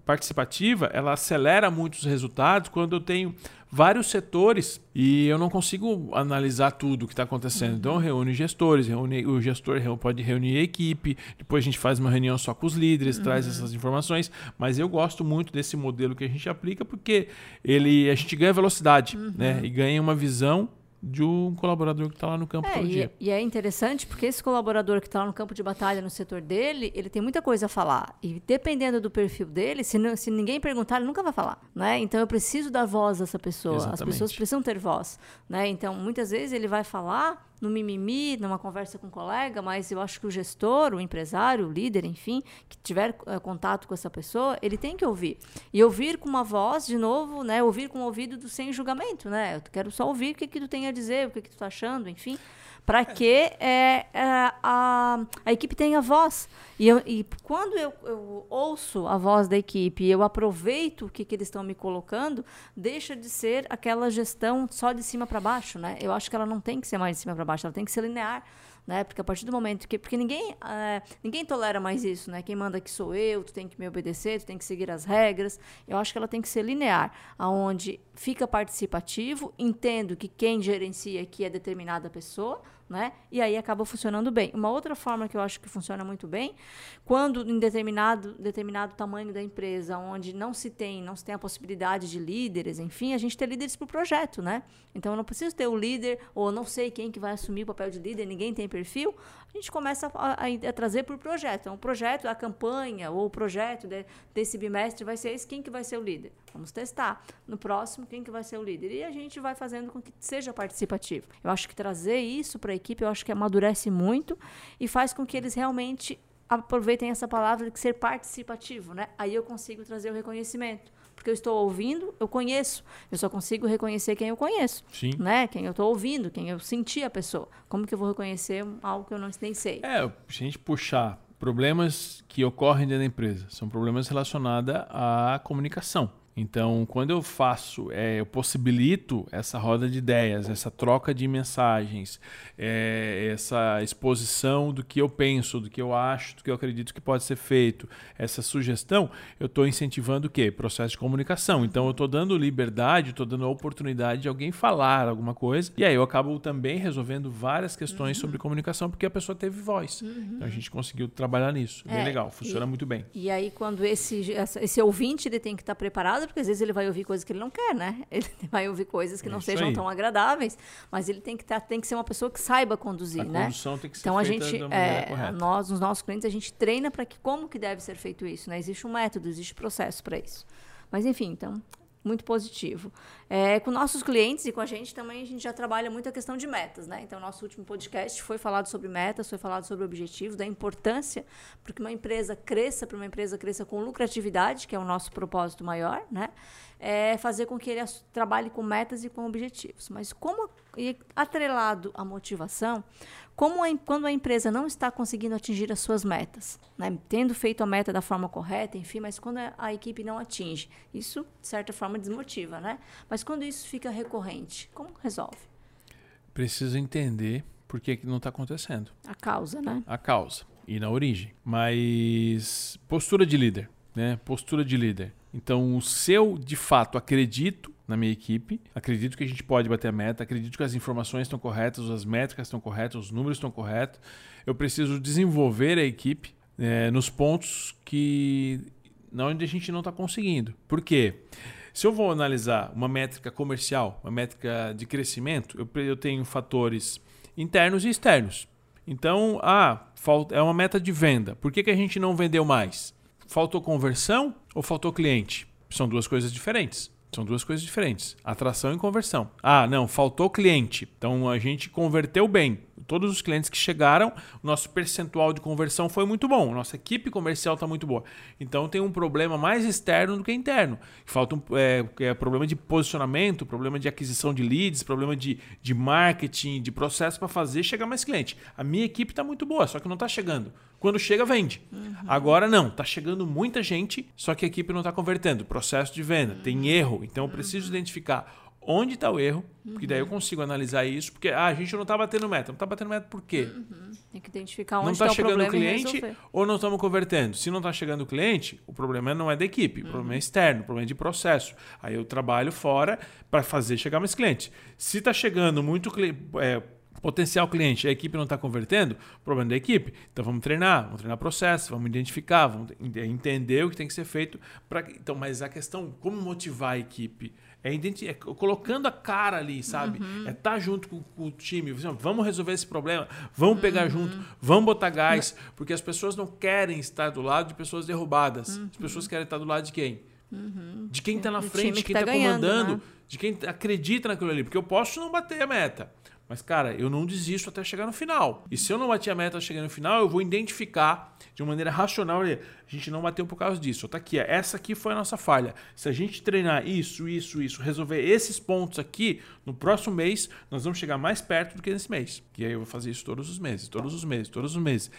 participativa, ela acelera muito os resultados quando eu tenho vários setores e eu não consigo analisar tudo o que está acontecendo. Então, reúne gestores, reúne, o gestor pode reunir a equipe, depois a gente faz uma reunião só com os líderes, uhum. traz essas informações. Mas eu gosto muito desse modelo que a gente aplica porque ele, a gente ganha velocidade uhum. né? e ganha uma visão de um colaborador que está lá no campo é, todo e, dia. E é interessante porque esse colaborador que está lá no campo de batalha, no setor dele, ele tem muita coisa a falar. E dependendo do perfil dele, se, não, se ninguém perguntar, ele nunca vai falar. Né? Então eu preciso dar voz a essa pessoa. Exatamente. As pessoas precisam ter voz. Né? Então muitas vezes ele vai falar no mimimi, numa conversa com um colega, mas eu acho que o gestor, o empresário, o líder, enfim, que tiver uh, contato com essa pessoa, ele tem que ouvir. E ouvir com uma voz, de novo, né? Ouvir com o ouvido do sem julgamento, né? Eu quero só ouvir o que, que tu tem a dizer, o que, que tu tá achando, enfim para que é, é, a, a equipe tenha voz. E, eu, e quando eu, eu, ouço a voz da equipe eu aproveito o que, que eles estão me colocando, deixa de ser aquela gestão só de cima para baixo. Né? Eu acho que ela não tem que ser mais de cima para baixo, ela tem que ser linear né? Porque a partir do momento que. Porque ninguém, é, ninguém tolera mais isso, né? Quem manda aqui sou eu, tu tem que me obedecer, tu tem que seguir as regras. Eu acho que ela tem que ser linear, aonde fica participativo, entendo que quem gerencia aqui é determinada pessoa, né? E aí acaba funcionando bem. Uma outra forma que eu acho que funciona muito bem, quando em determinado, determinado tamanho da empresa, onde não se tem, não se tem a possibilidade de líderes, enfim, a gente ter líderes para o projeto, né? Então eu não preciso ter o líder, ou não sei quem que vai assumir o papel de líder, ninguém tem perfil, a gente começa a, a, a trazer para o projeto. Então, o projeto, a campanha ou o projeto de, desse bimestre vai ser esse, quem que vai ser o líder? Vamos testar. No próximo, quem que vai ser o líder? E a gente vai fazendo com que seja participativo. Eu acho que trazer isso para a equipe, eu acho que amadurece muito e faz com que eles realmente aproveitem essa palavra de ser participativo, né? Aí eu consigo trazer o reconhecimento porque eu estou ouvindo, eu conheço. Eu só consigo reconhecer quem eu conheço. Sim. Né? Quem eu estou ouvindo, quem eu senti a pessoa. Como que eu vou reconhecer algo que eu não nem sei? É, se a gente puxar problemas que ocorrem dentro da empresa, são problemas relacionados à comunicação. Então, quando eu faço, é, eu possibilito essa roda de ideias, essa troca de mensagens, é, essa exposição do que eu penso, do que eu acho, do que eu acredito que pode ser feito, essa sugestão, eu estou incentivando o quê? Processo de comunicação. Então, eu estou dando liberdade, estou dando a oportunidade de alguém falar alguma coisa, e aí eu acabo também resolvendo várias questões uhum. sobre comunicação, porque a pessoa teve voz. Uhum. Então, a gente conseguiu trabalhar nisso. É, Bem legal, funciona e, muito bem. E aí, quando esse, esse ouvinte ele tem que estar preparado, porque às vezes ele vai ouvir coisas que ele não quer, né? Ele vai ouvir coisas que é não sejam aí. tão agradáveis, mas ele tem que, tá, tem que ser uma pessoa que saiba conduzir, a né? Condução tem que ser então a gente, é, nós, nos nossos clientes, a gente treina para que como que deve ser feito isso, né? Existe um método, existe processo para isso. Mas enfim, então muito positivo. É, com nossos clientes e com a gente também, a gente já trabalha muito a questão de metas, né? Então, nosso último podcast foi falado sobre metas, foi falado sobre objetivos, da importância para que uma empresa cresça, para uma empresa cresça com lucratividade, que é o nosso propósito maior, né? É fazer com que ele trabalhe com metas e com objetivos. Mas como atrelado à motivação, como a, quando a empresa não está conseguindo atingir as suas metas, né? tendo feito a meta da forma correta, enfim, mas quando a, a, equipe não atinge, isso de certa forma desmotiva, né? Mas quando isso fica recorrente, como resolve? Precisa entender por que, que não está acontecendo. A causa, né? A causa e na origem. Mas postura de líder, né? Postura de líder. Então, o seu de fato acredito na minha equipe. Acredito que a gente pode bater a meta, acredito que as informações estão corretas, as métricas estão corretas, os números estão corretos. Eu preciso desenvolver a equipe é, nos pontos que onde a gente não está conseguindo. Por quê? Se eu vou analisar uma métrica comercial, uma métrica de crescimento, eu, eu tenho fatores internos e externos. Então, ah, é uma meta de venda. Por que, que a gente não vendeu mais? Faltou conversão ou faltou cliente? São duas coisas diferentes. São duas coisas diferentes. Atração e conversão. Ah, não, faltou cliente. Então a gente converteu bem. Todos os clientes que chegaram, o nosso percentual de conversão foi muito bom, nossa equipe comercial está muito boa. Então tem um problema mais externo do que interno. Falta um é, é, problema de posicionamento, problema de aquisição de leads, problema de, de marketing, de processo para fazer chegar mais cliente. A minha equipe está muito boa, só que não está chegando. Quando chega, vende. Uhum. Agora não, está chegando muita gente, só que a equipe não está convertendo. Processo de venda, uhum. tem erro. Então eu preciso identificar onde está o erro, uhum. porque daí eu consigo analisar isso, porque ah, a gente não está batendo meta. Não está batendo meta por quê? Uhum. Tem que identificar onde não está tá chegando o cliente ou não estamos convertendo. Se não está chegando o cliente, o problema não é da equipe, o problema é uhum. externo, o problema é de processo. Aí eu trabalho fora para fazer chegar mais clientes. Se está chegando muito é, potencial cliente, a equipe não está convertendo, problema da equipe. Então vamos treinar, vamos treinar processo, vamos identificar, vamos entender o que tem que ser feito para. Então, mas a questão como motivar a equipe é, é colocando a cara ali, sabe? Uhum. É estar tá junto com, com, o time. Vamos resolver esse problema, vamos pegar uhum. junto, vamos botar gás, porque as pessoas não querem estar do lado de pessoas derrubadas. Uhum. As pessoas querem estar do lado de quem? Uhum. De quem está na frente, de quem está tá comandando, né? de quem acredita naquilo ali. Porque eu posso não bater a meta. Mas, cara, eu não desisto até chegar no final. E se eu não bati a meta chegar no final, eu vou identificar de uma maneira racional. A gente não bateu por causa disso. Tá aqui, essa aqui foi a nossa falha. Se a gente treinar isso, isso, isso, resolver esses pontos aqui, no próximo mês, nós vamos chegar mais perto do que nesse mês. E aí eu vou fazer isso todos os meses, todos os meses, todos os meses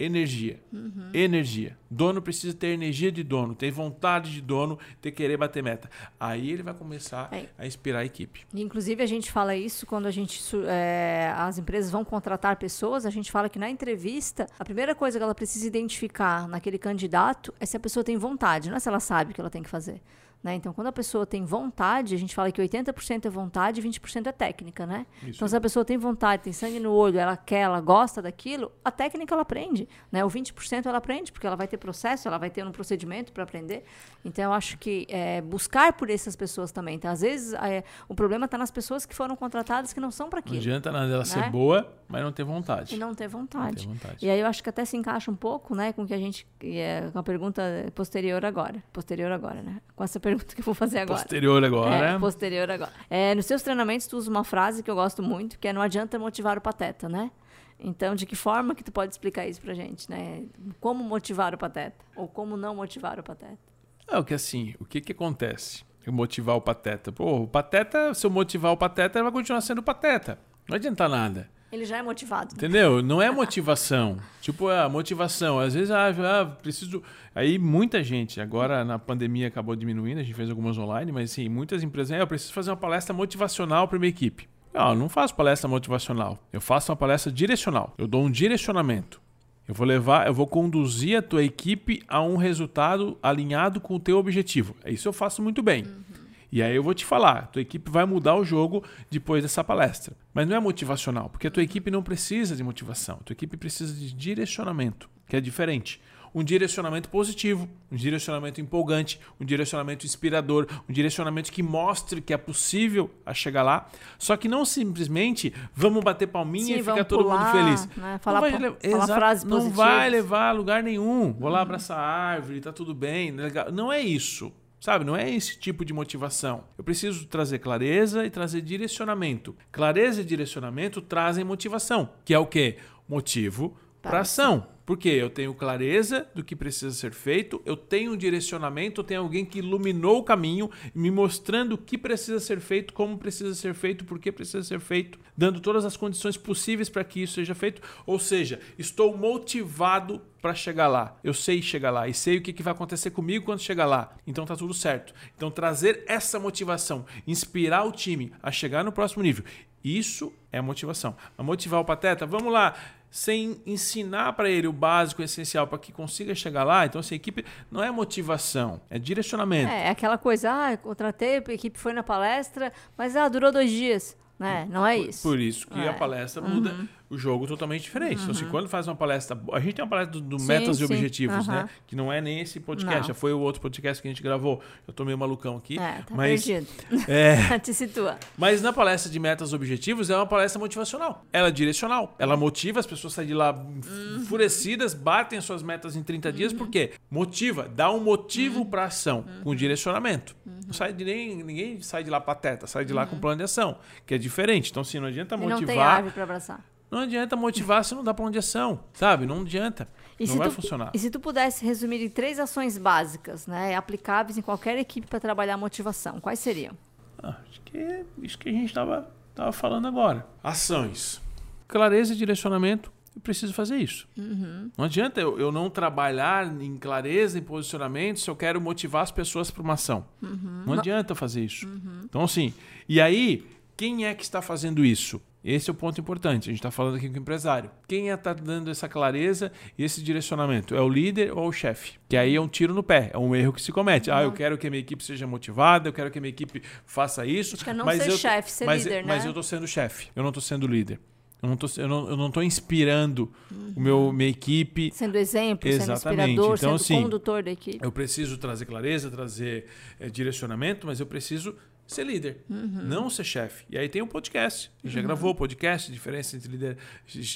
energia. Uhum. Energia. Dono precisa ter energia de dono, ter vontade de dono, ter querer bater meta. Aí ele vai começar é. a inspirar a equipe. Inclusive, a gente fala isso quando a gente, é, as empresas vão contratar pessoas, a gente fala que na entrevista, a primeira coisa que ela precisa identificar naquele candidato é se a pessoa tem vontade, não é se ela sabe o que ela tem que fazer. Né? Então, quando a pessoa tem vontade, a gente fala que 80% é vontade e 20% é técnica, né? Isso. Então, se a pessoa tem vontade, tem sangue no olho, ela quer, ela gosta daquilo, a técnica ela aprende, né? O 20% ela aprende, porque ela vai ter processo, ela vai ter um procedimento para aprender. Então, eu acho que é, buscar por essas pessoas também. Então, às vezes, é, o problema está nas pessoas que foram contratadas que não são para aquilo. Não adianta nada ela né? ser boa, mas não ter vontade. E não ter vontade. Não ter vontade. E aí, eu acho que até se encaixa um pouco, né, com que a gente... É, com a pergunta posterior agora. Posterior agora, né? Com essa pergunta pergunta que eu vou fazer agora. Posterior agora, é, Posterior agora. É, nos seus treinamentos, tu usa uma frase que eu gosto muito, que é não adianta motivar o pateta, né? Então, de que forma que tu pode explicar isso pra gente, né? Como motivar o pateta? Ou como não motivar o pateta? É o que assim, o que que acontece? Eu motivar o pateta. Pô, o pateta, se eu motivar o pateta, ele vai continuar sendo pateta. Não adianta nada. Ele já é motivado. Entendeu? Não é motivação. tipo, a motivação. Às vezes, ah, ah, preciso. Aí muita gente, agora na pandemia acabou diminuindo, a gente fez algumas online, mas sim, muitas empresas, ah, eu preciso fazer uma palestra motivacional para minha equipe. Não, eu não faço palestra motivacional. Eu faço uma palestra direcional. Eu dou um direcionamento. Eu vou levar, eu vou conduzir a tua equipe a um resultado alinhado com o teu objetivo. Isso eu faço muito bem. Uhum. E aí eu vou te falar, tua equipe vai mudar o jogo depois dessa palestra. Mas não é motivacional, porque a tua equipe não precisa de motivação, a tua equipe precisa de direcionamento, que é diferente um direcionamento positivo, um direcionamento empolgante, um direcionamento inspirador, um direcionamento que mostre que é possível a chegar lá. Só que não simplesmente vamos bater palminha Sim, e ficar todo mundo feliz. Né? Falar, não vai, falar frases Não vai levar a lugar nenhum. Vou lá abraçar a árvore, tá tudo bem. Não é isso. Sabe, não é esse tipo de motivação. Eu preciso trazer clareza e trazer direcionamento. Clareza e direcionamento trazem motivação, que é o quê? Motivo para ação. Porque eu tenho clareza do que precisa ser feito, eu tenho um direcionamento, eu tenho alguém que iluminou o caminho, me mostrando o que precisa ser feito, como precisa ser feito, por que precisa ser feito, dando todas as condições possíveis para que isso seja feito. Ou seja, estou motivado para chegar lá. Eu sei chegar lá e sei o que, que vai acontecer comigo quando chegar lá. Então tá tudo certo. Então trazer essa motivação, inspirar o time a chegar no próximo nível. Isso é motivação. A motivar o pateta, vamos lá sem ensinar para ele o básico, o essencial, para que consiga chegar lá. Então, essa equipe não é motivação, é direcionamento. É, é aquela coisa, ah, contratei, a equipe foi na palestra, mas ah, durou dois dias. Né? Não é isso. Por, por isso que é. a palestra muda. Uhum o jogo totalmente diferente. Uhum. Então, assim, uhum. quando faz uma palestra. A gente tem uma palestra do, do sim, Metas sim. e Objetivos, uhum. né? Que não é nem esse podcast, não. já foi o outro podcast que a gente gravou. Eu tô meio malucão aqui. É, tá mas, perdido. É, Te situa. Mas na palestra de Metas e Objetivos é uma palestra motivacional. Ela é direcional. Ela motiva, as pessoas saem de lá uhum. enfurecidas, batem suas metas em 30 dias, por quê? Motiva, dá um motivo uhum. para ação, com direcionamento. Não sai de nem, ninguém sai de lá pateta, sai de lá com plano de ação, que é diferente. Então, assim, não adianta motivar. E não tem árvore para abraçar. Não adianta motivar se não dá plano de ação, sabe? Não adianta. E não vai tu, funcionar. E se tu pudesse resumir em três ações básicas, né, aplicáveis em qualquer equipe para trabalhar a motivação, quais seriam? Ah, acho que é isso que a gente estava tava falando agora. Ações. Clareza e direcionamento. Eu preciso fazer isso. Uhum. Não adianta eu, eu, não trabalhar em clareza, em posicionamento, se eu quero motivar as pessoas para uma ação. Uhum. Não adianta fazer isso. Então, assim, e aí, quem é que está fazendo isso? Esse é o ponto importante. A gente está falando aqui com o empresário. Quem está dando essa clareza e esse direcionamento? É o líder ou o chefe? Que aí é um tiro no pé, é um erro que se comete. Ah, eu quero que a minha equipe seja motivada, eu quero que a minha equipe faça isso. Acho que é não mas ser eu, chefe, ser mas, líder, mas né? eu estou sendo chefe, eu não estou sendo líder. Eu não estou eu não, eu não tô inspirando o meu, minha equipe. Sendo exemplo, Exatamente. sendo inspirador, Então, sendo assim, condutor da equipe. Eu preciso trazer clareza, trazer eh, direcionamento, mas eu preciso ser líder, não ser chefe. E aí tem um podcast. A gente já gravou o podcast, diferença entre líder,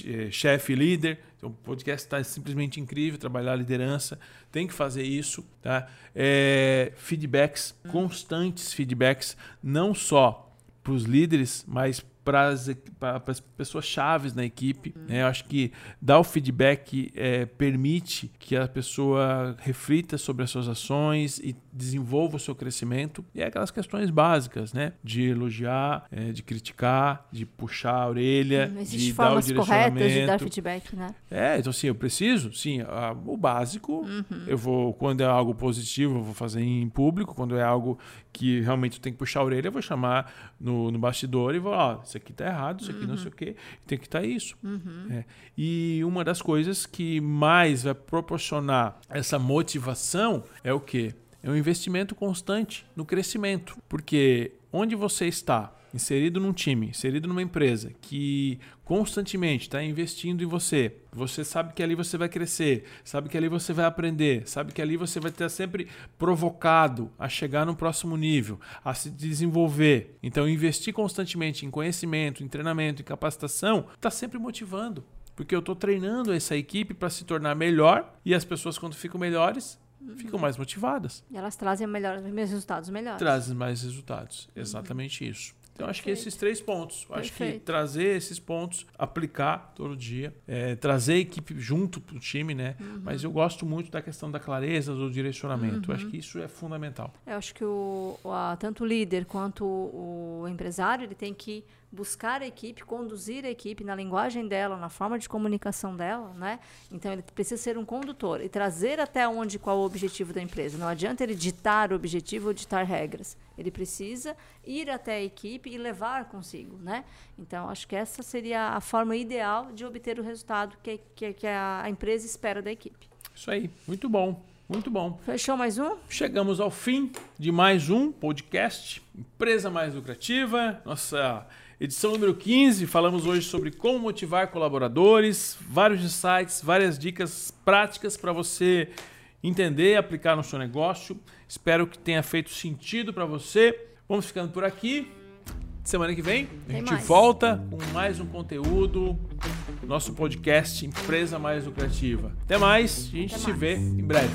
eh, chefe e líder. Então, o podcast está simplesmente incrível, trabalhar a liderança. Tem que fazer isso. Tá? Eh, feedbacks, constantes feedbacks, não só para os líderes, mas para as pessoas chaves na equipe. Né? Eu acho que dar o feedback é, permite que a pessoa reflita sobre as suas ações e desenvolva o seu crescimento. E é aquelas questões básicas, né? De elogiar, é, de criticar, de puxar a orelha, Não de dar o formas corretas de dar direcionamento. feedback, né? É, então assim, eu preciso, sim, a- o básico, eu vou, quando é algo positivo, eu vou fazer em público, quando é algo que realmente tenho que puxar a orelha, eu vou chamar no, no bastidor e vou, ó, isso aqui tá errado, isso aqui não sei o quê, tem que estar isso. É. E uma das coisas que mais vai proporcionar essa motivação é o quê? É um investimento constante no crescimento. Porque onde você está inserido num time, inserido numa empresa que constantemente está investindo em você, você sabe que ali você vai crescer, sabe que ali você vai aprender, sabe que ali você vai estar sempre provocado a chegar no próximo nível, a se desenvolver. Então, investir constantemente em conhecimento, em treinamento, em capacitação, está sempre motivando. Porque eu estou treinando essa equipe para se tornar melhor e as pessoas, quando ficam melhores, ficam mais motivadas E elas trazem melhor, mesmos resultados melhores. trazem mais resultados. Exatamente isso. Então, acho que esses três pontos. Acho que trazer esses pontos, aplicar todo dia, é, trazer a equipe junto para o time, né? Mas eu gosto muito da questão da clareza, do direcionamento. Acho que isso é fundamental. Eu acho que o, a- tanto o líder quanto o, o empresário ele tem que buscar a equipe, conduzir a equipe na linguagem dela, na forma de comunicação dela, né? Então ele precisa ser um condutor e trazer até onde qual o objetivo da empresa. Não adianta ele ditar o objetivo ou ditar regras. Ele precisa ir até a equipe e levar consigo, né? Então acho que essa seria a forma ideal de obter o resultado que, que, que a empresa espera da equipe. Isso aí. Muito bom. Muito bom. Fechou mais um? Chegamos ao fim de mais um podcast Empresa Mais Lucrativa, nossa edição número 15. Falamos hoje sobre como motivar colaboradores, vários insights, várias dicas práticas para você entender e aplicar no seu negócio. Espero que tenha feito sentido para você. Vamos ficando por aqui. Semana que vem a Tem gente mais. volta com mais um conteúdo, nosso podcast Empresa Mais Lucrativa. Até mais, a gente Até se mais. vê em breve.